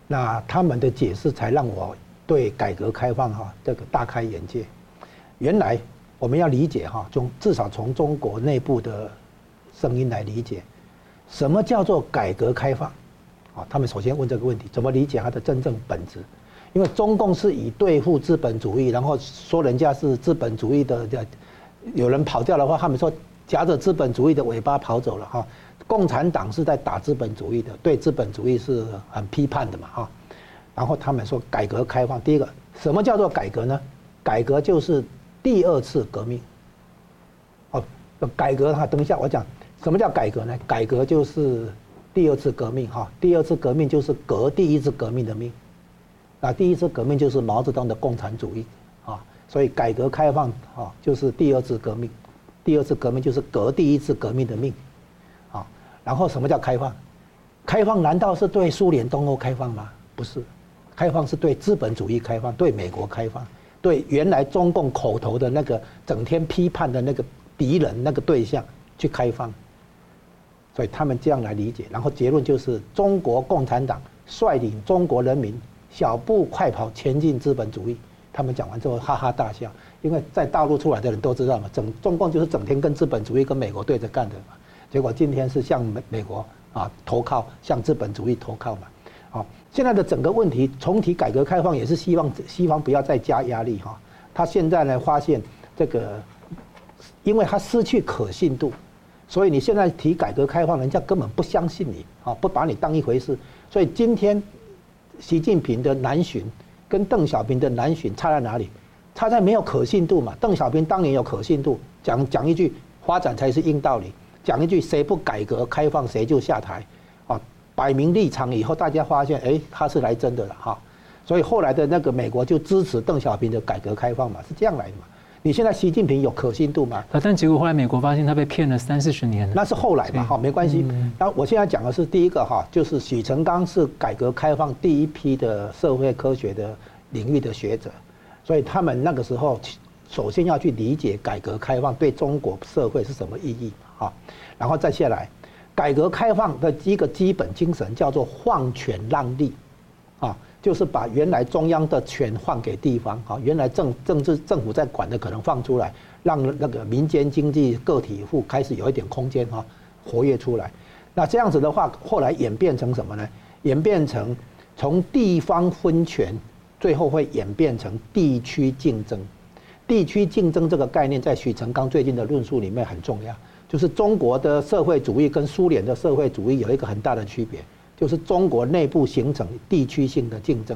那他们的解释才让我。对改革开放哈，这个大开眼界。原来我们要理解哈，从至少从中国内部的声音来理解，什么叫做改革开放？啊，他们首先问这个问题：怎么理解它的真正本质？因为中共是以对付资本主义，然后说人家是资本主义的，有人跑掉的话，他们说夹着资本主义的尾巴跑走了哈。共产党是在打资本主义的，对资本主义是很批判的嘛哈。然后他们说改革开放，第一个什么叫做改革呢？改革就是第二次革命。哦，改革哈，等一下我讲什么叫改革呢？改革就是第二次革命哈，第二次革命就是革第一次革命的命。那第一次革命就是毛泽东的共产主义啊，所以改革开放啊就是第二次革命，第二次革命就是革第一次革命的命。啊，然后什么叫开放？开放难道是对苏联东欧开放吗？不是。开放是对资本主义开放，对美国开放，对原来中共口头的那个整天批判的那个敌人那个对象去开放。所以他们这样来理解，然后结论就是中国共产党率领中国人民小步快跑前进资本主义。他们讲完之后哈哈大笑，因为在大陆出来的人都知道嘛，整中共就是整天跟资本主义跟美国对着干的嘛。结果今天是向美美国啊投靠，向资本主义投靠嘛。好，现在的整个问题重提改革开放也是希望西方不要再加压力哈。他现在呢发现这个，因为他失去可信度。所以你现在提改革开放，人家根本不相信你啊，不把你当一回事。所以今天习近平的南巡跟邓小平的南巡差在哪里？差在没有可信度嘛。邓小平当年有可信度，讲讲一句发展才是硬道理，讲一句谁不改革开放谁就下台，啊，摆明立场以后，大家发现哎，他是来真的了哈。所以后来的那个美国就支持邓小平的改革开放嘛，是这样来的嘛。你现在习近平有可信度吗？
啊，但结果后来美国发现他被骗了三四十年。
那是后来嘛，哈，没关系。那我现在讲的是第一个哈，就是许成刚是改革开放第一批的社会科学的领域的学者，所以他们那个时候首先要去理解改革开放对中国社会是什么意义哈，然后再下来，改革开放的一个基本精神叫做放权让利，啊。就是把原来中央的权换给地方，啊，原来政政治政府在管的可能放出来，让那个民间经济个体户开始有一点空间，哈，活跃出来。那这样子的话，后来演变成什么呢？演变成从地方分权，最后会演变成地区竞争。地区竞争这个概念，在许成刚最近的论述里面很重要，就是中国的社会主义跟苏联的社会主义有一个很大的区别。就是中国内部形成地区性的竞争，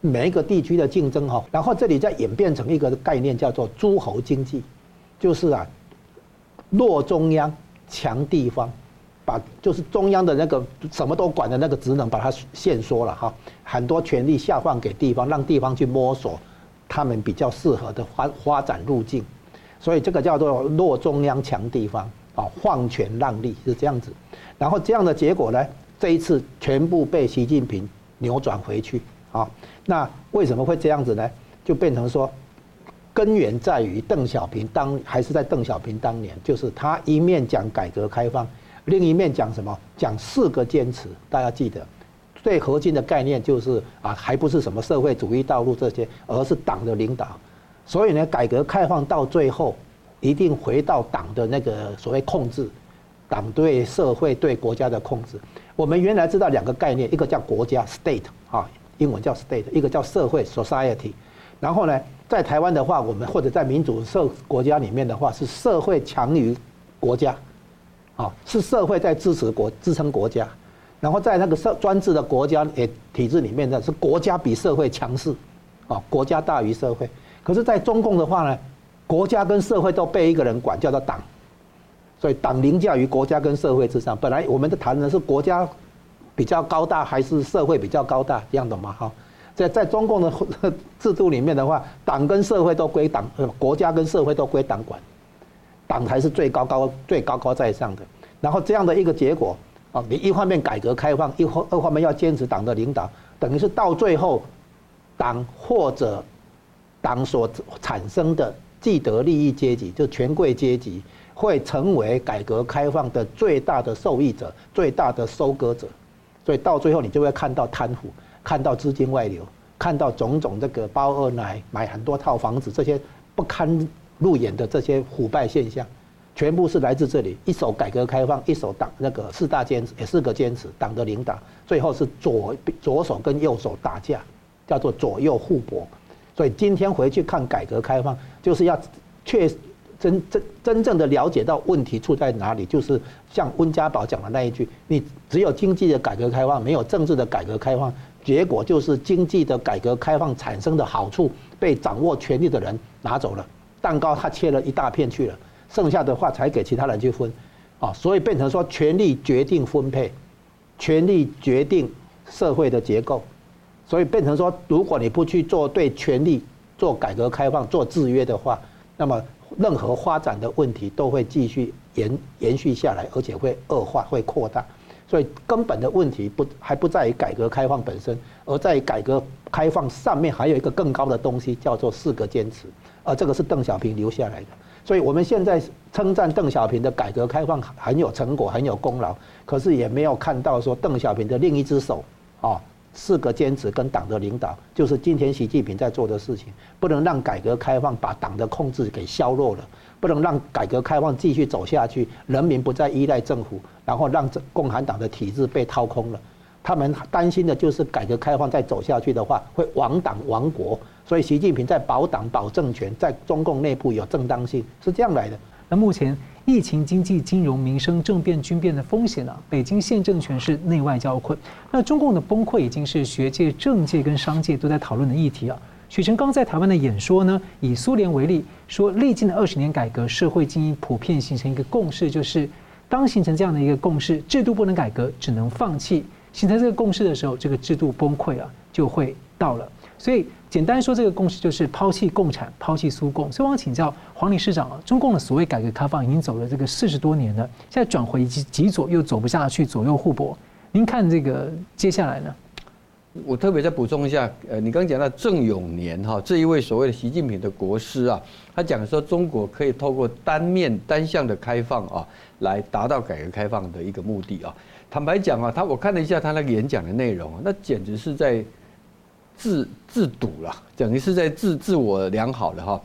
每一个地区的竞争哈，然后这里再演变成一个概念叫做诸侯经济，就是啊，弱中央强地方，把就是中央的那个什么都管的那个职能把它限缩了哈，很多权力下放给地方，让地方去摸索他们比较适合的发发展路径，所以这个叫做弱中央强地方啊，放权让利是这样子，然后这样的结果呢？这一次全部被习近平扭转回去啊！那为什么会这样子呢？就变成说，根源在于邓小平当还是在邓小平当年，就是他一面讲改革开放，另一面讲什么？讲四个坚持。大家记得，最核心的概念就是啊，还不是什么社会主义道路这些，而是党的领导。所以呢，改革开放到最后一定回到党的那个所谓控制，党对社会对国家的控制。我们原来知道两个概念，一个叫国家 （state） 啊，英文叫 state；一个叫社会 （society）。然后呢，在台湾的话，我们或者在民主社国家里面的话，是社会强于国家，啊，是社会在支持国支撑国家。然后在那个社专制的国家诶体制里面呢，是国家比社会强势，啊，国家大于社会。可是，在中共的话呢，国家跟社会都被一个人管，叫做党。所以党凌驾于国家跟社会之上。本来我们的谈的是国家比较高大还是社会比较高大，这样懂吗哈。在在中共的制度里面的话，党跟社会都归党，国家跟社会都归党管，党才是最高高最高高在上的。然后这样的一个结果啊，你一方面改革开放，一方二方面要坚持党的领导，等于是到最后，党或者党所产生的既得利益阶级，就权贵阶级。会成为改革开放的最大的受益者、最大的收割者，所以到最后你就会看到贪腐、看到资金外流、看到种种这个包二奶、买很多套房子这些不堪入眼的这些腐败现象，全部是来自这里。一手改革开放，一手党那个四大坚持，四个坚持，党的领导，最后是左左手跟右手打架，叫做左右互搏。所以今天回去看改革开放，就是要确。真真真正的了解到问题出在哪里，就是像温家宝讲的那一句：你只有经济的改革开放，没有政治的改革开放，结果就是经济的改革开放产生的好处被掌握权力的人拿走了，蛋糕他切了一大片去了，剩下的话才给其他人去分，啊，所以变成说权力决定分配，权力决定社会的结构，所以变成说，如果你不去做对权力做改革开放、做制约的话，那么。任何发展的问题都会继续延延续下来，而且会恶化、会扩大。所以根本的问题不还不在于改革开放本身，而在改革开放上面还有一个更高的东西，叫做四个坚持，而这个是邓小平留下来的。所以我们现在称赞邓小平的改革开放很有成果，很有功劳，可是也没有看到说邓小平的另一只手啊，四个坚持跟党的领导，就是今天习近平在做的事情，不能让改革开放把党的控制给削弱了，不能让改革开放继续走下去，人民不再依赖政府，然后让共产党的体制被掏空了。他们担心的就是改革开放再走下去的话，会亡党亡国。所以，习近平在保党、保政权，在中共内部有正当性，是这样来的。
那目前疫情、经济、金融、民生、政变、军变的风险呢？北京现政权是内外交困。那中共的崩溃已经是学界、政界跟商界都在讨论的议题啊。许成刚在台湾的演说呢，以苏联为例，说历经了二十年改革，社会精英普遍形成一个共识，就是当形成这样的一个共识，制度不能改革，只能放弃。形成这个共识的时候，这个制度崩溃啊，就会到了。所以。简单说，这个共识就是抛弃共产，抛弃苏共。所以我想请教黄理事长啊，中共的所谓改革开放已经走了这个四十多年了，现在转回极极左又走不下去，左右互搏。您看这个接下来呢？
我特别再补充一下，呃，你刚刚讲到郑永年哈这一位所谓的习近平的国师啊，他讲说中国可以透过单面单向的开放啊，来达到改革开放的一个目的啊。坦白讲啊，他我看了一下他那个演讲的内容啊，那简直是在。自自堵了，等于是在自自我良好的哈，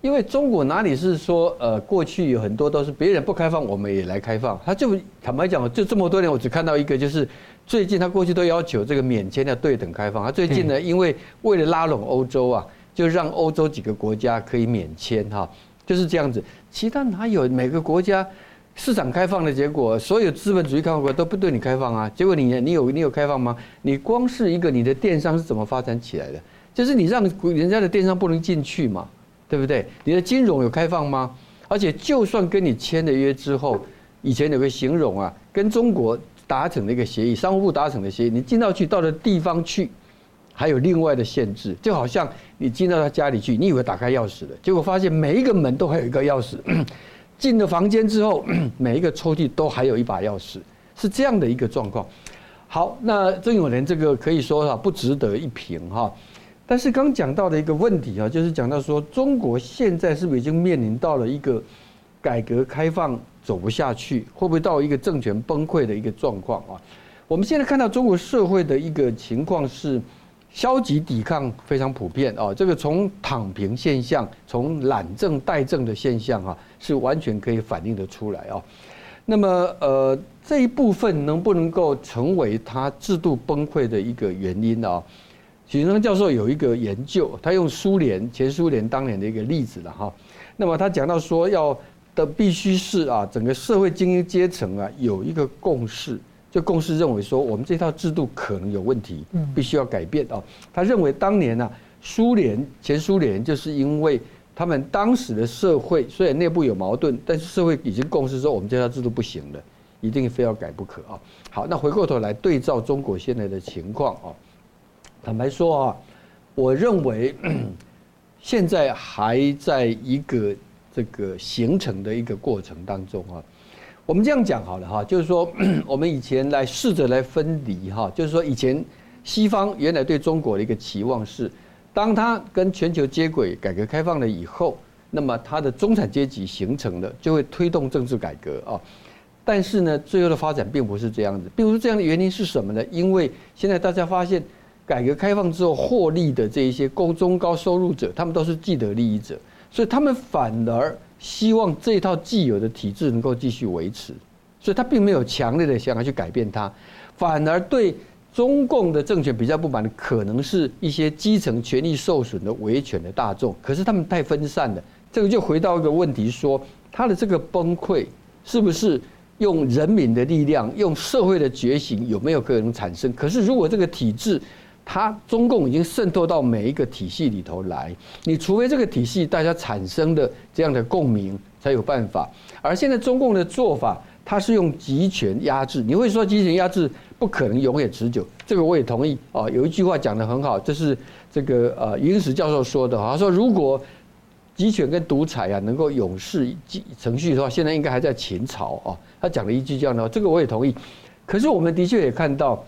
因为中国哪里是说呃过去有很多都是别人不开放，我们也来开放，他就坦白讲，就这么多年我只看到一个，就是最近他过去都要求这个免签的对等开放，他最近呢，因为为了拉拢欧洲啊，就让欧洲几个国家可以免签哈，就是这样子，其他哪有每个国家？市场开放的结果，所有资本主义开放国都不对你开放啊。结果你你有你有开放吗？你光是一个你的电商是怎么发展起来的？就是你让人家的电商不能进去嘛，对不对？你的金融有开放吗？而且就算跟你签了约之后，以前有个形容啊，跟中国达成的一个协议，商务部达成的协议，你进到去到了地方去，还有另外的限制，就好像你进到他家里去，你以为打开钥匙了，结果发现每一个门都还有一个钥匙。进了房间之后，每一个抽屉都还有一把钥匙，是这样的一个状况。好，那郑永年这个可以说哈不值得一评哈。但是刚讲到的一个问题啊，就是讲到说中国现在是不是已经面临到了一个改革开放走不下去，会不会到一个政权崩溃的一个状况啊？我们现在看到中国社会的一个情况是。消极抵抗非常普遍啊，这个从躺平现象、从懒政怠政的现象啊，是完全可以反映得出来啊。那么呃，这一部分能不能够成为他制度崩溃的一个原因啊？许成刚教授有一个研究，他用苏联前苏联当年的一个例子了哈。那么他讲到说，要的必须是啊，整个社会精英阶层啊有一个共识。就共识认为说，我们这套制度可能有问题，必须要改变啊。他认为当年呢，苏联前苏联就是因为他们当时的社会虽然内部有矛盾，但是社会已经共识说，我们这套制度不行了，一定非要改不可啊。好，那回过头来对照中国现在的情况啊，坦白说啊，我认为 现在还在一个这个形成的一个过程当中啊。我们这样讲好了哈，就是说，我们以前来试着来分离哈，就是说，以前西方原来对中国的一个期望是，当它跟全球接轨、改革开放了以后，那么它的中产阶级形成了，就会推动政治改革啊。但是呢，最后的发展并不是这样子。并不是这样的原因是什么呢？因为现在大家发现，改革开放之后获利的这一些高中高收入者，他们都是既得利益者，所以他们反而。希望这套既有的体制能够继续维持，所以他并没有强烈的想要去改变它，反而对中共的政权比较不满的，可能是一些基层权益受损的维权的大众。可是他们太分散了，这个就回到一个问题：说他的这个崩溃是不是用人民的力量、用社会的觉醒有没有可能产生？可是如果这个体制，它中共已经渗透到每一个体系里头来，你除非这个体系大家产生的这样的共鸣才有办法。而现在中共的做法，它是用集权压制。你会说集权压制不可能永远持久，这个我也同意啊。有一句话讲得很好，这是这个呃余英时教授说的，他说如果集权跟独裁啊能够永世程序的话，现在应该还在秦朝啊。他讲了一句这样的话，这个我也同意。可是我们的确也看到。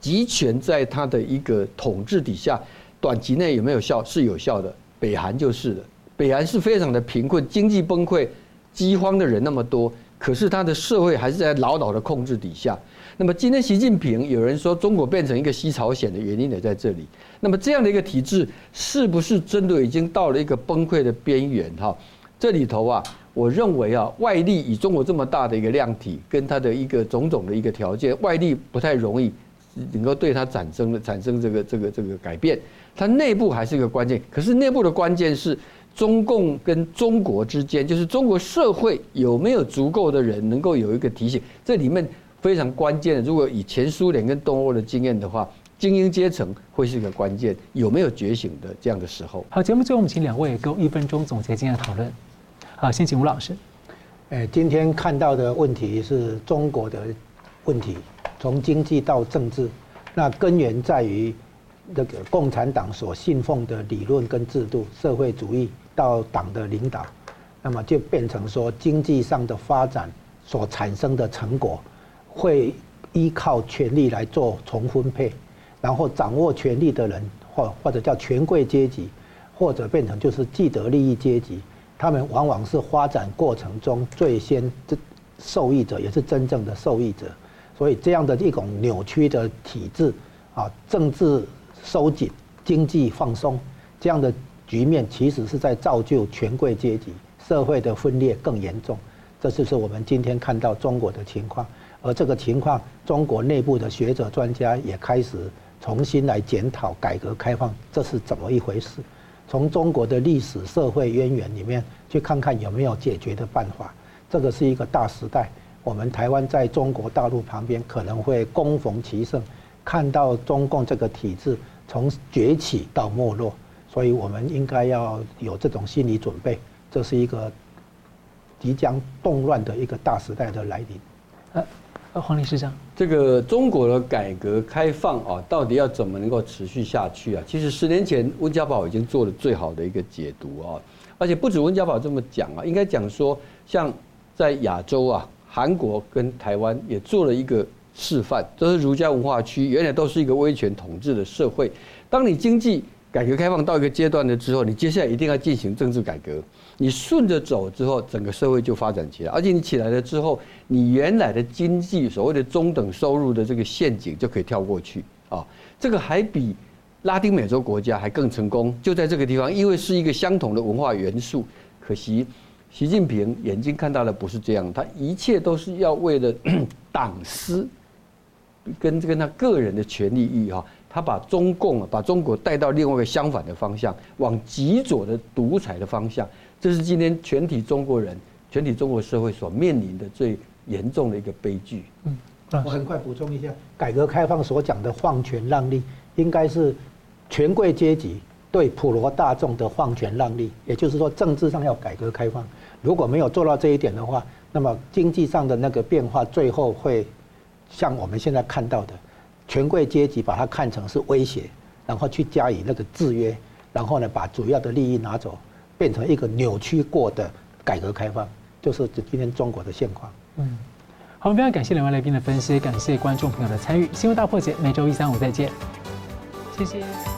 集权在他的一个统治底下，短期内有没有效？是有效的。北韩就是的，北韩是非常的贫困，经济崩溃，饥荒的人那么多，可是他的社会还是在牢牢的控制底下。那么今天习近平有人说中国变成一个西朝鲜的原因也在这里。那么这样的一个体制是不是真的已经到了一个崩溃的边缘？哈，这里头啊，我认为啊，外力以中国这么大的一个量体跟它的一个种种的一个条件，外力不太容易能够对它产生的产生这个这个这个改变。它内部还是一个关键，可是内部的关键是中共跟中国之间，就是中国社会有没有足够的人能够有一个提醒，这里面。非常关键的，如果以前苏联跟东欧的经验的话，精英阶层会是一个关键，有没有觉醒的这样的时候？
好，节目最后我们请两位给我一分钟总结今天的讨论。好，先请吴老师。
诶，今天看到的问题是中国的问题，从经济到政治，那根源在于那个共产党所信奉的理论跟制度，社会主义到党的领导，那么就变成说经济上的发展所产生的成果。会依靠权力来做重分配，然后掌握权力的人，或或者叫权贵阶级，或者变成就是既得利益阶级，他们往往是发展过程中最先受益者，也是真正的受益者。所以这样的一种扭曲的体制啊，政治收紧，经济放松，这样的局面其实是在造就权贵阶级，社会的分裂更严重。这就是我们今天看到中国的情况。而这个情况，中国内部的学者专家也开始重新来检讨改革开放，这是怎么一回事？从中国的历史社会渊源里面去看看有没有解决的办法。这个是一个大时代，我们台湾在中国大陆旁边可能会攻逢其盛，看到中共这个体制从崛起到没落，所以我们应该要有这种心理准备，这是一个即将动乱的一个大时代的来临。
黄理事长，
这个中国的改革开放啊，到底要怎么能够持续下去啊？其实十年前温家宝已经做了最好的一个解读啊，而且不止温家宝这么讲啊，应该讲说，像在亚洲啊，韩国跟台湾也做了一个示范，都是儒家文化区，原来都是一个威权统治的社会。当你经济改革开放到一个阶段了之后，你接下来一定要进行政治改革。你顺着走之后，整个社会就发展起来，而且你起来了之后，你原来的经济所谓的中等收入的这个陷阱就可以跳过去啊。这个还比拉丁美洲国家还更成功，就在这个地方，因为是一个相同的文化元素。可惜习近平眼睛看到的不是这样，他一切都是要为了 党私跟这个他个人的权利欲哈，他把中共啊，把中国带到另外一个相反的方向，往极左的独裁的方向。这是今天全体中国人、全体中国社会所面临的最严重的一个悲剧。
嗯，我很快补充一下，改革开放所讲的放权让利，应该是权贵阶级对普罗大众的放权让利，也就是说，政治上要改革开放。如果没有做到这一点的话，那么经济上的那个变化，最后会像我们现在看到的，权贵阶级把它看成是威胁，然后去加以那个制约，然后呢，把主要的利益拿走。变成一个扭曲过的改革开放，就是今天中国的现况。
嗯，好，非常感谢两位来宾的分析，感谢观众朋友的参与。新闻大破解每周一、三、五再见，谢谢。